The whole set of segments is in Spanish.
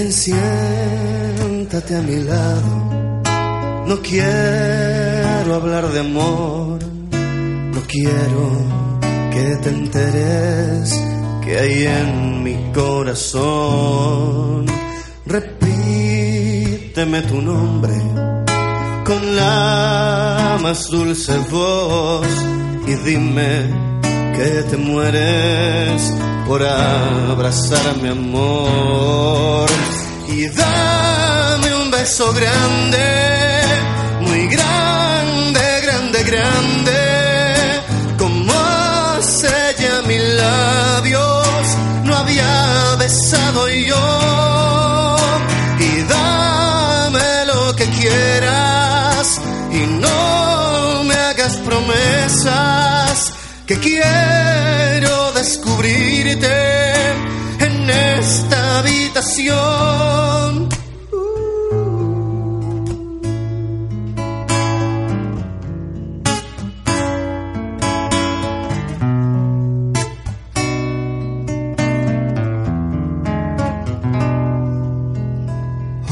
Ven, siéntate a mi lado. No quiero hablar de amor. No quiero que te enteres que hay en mi corazón. Repíteme tu nombre con la más dulce voz y dime que te mueres por abrazar mi amor. Y dame un beso grande, muy grande, grande, grande, como sella mis labios, no había besado quiero descubrirte en esta habitación.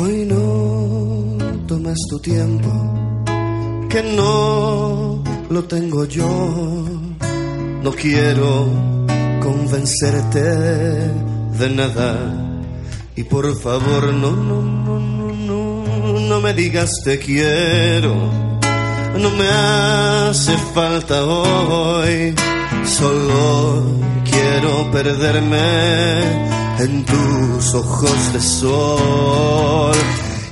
Hoy no tomes tu tiempo, que no lo tengo yo. No quiero convencerte de nada. Y por favor, no, no, no, no, no, no me digas te quiero. No me hace falta hoy. Solo quiero perderme en tus ojos de sol.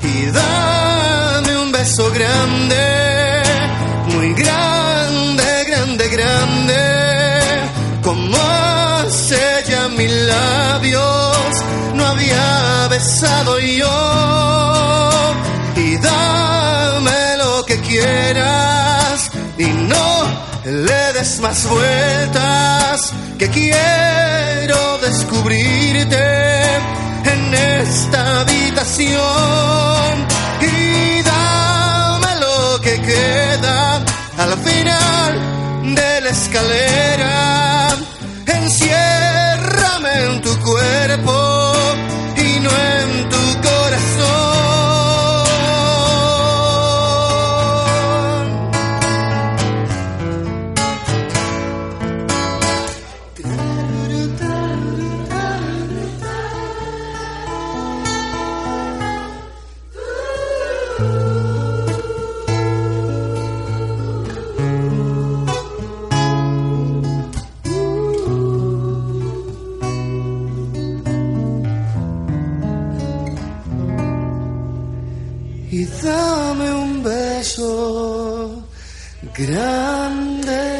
Y dame un beso grande, no había besado yo. Y dame lo que quieras y no le des más vueltas, que quiero descubrirte en esta habitación. Y dame lo que queda al final de la. dame un beso grande.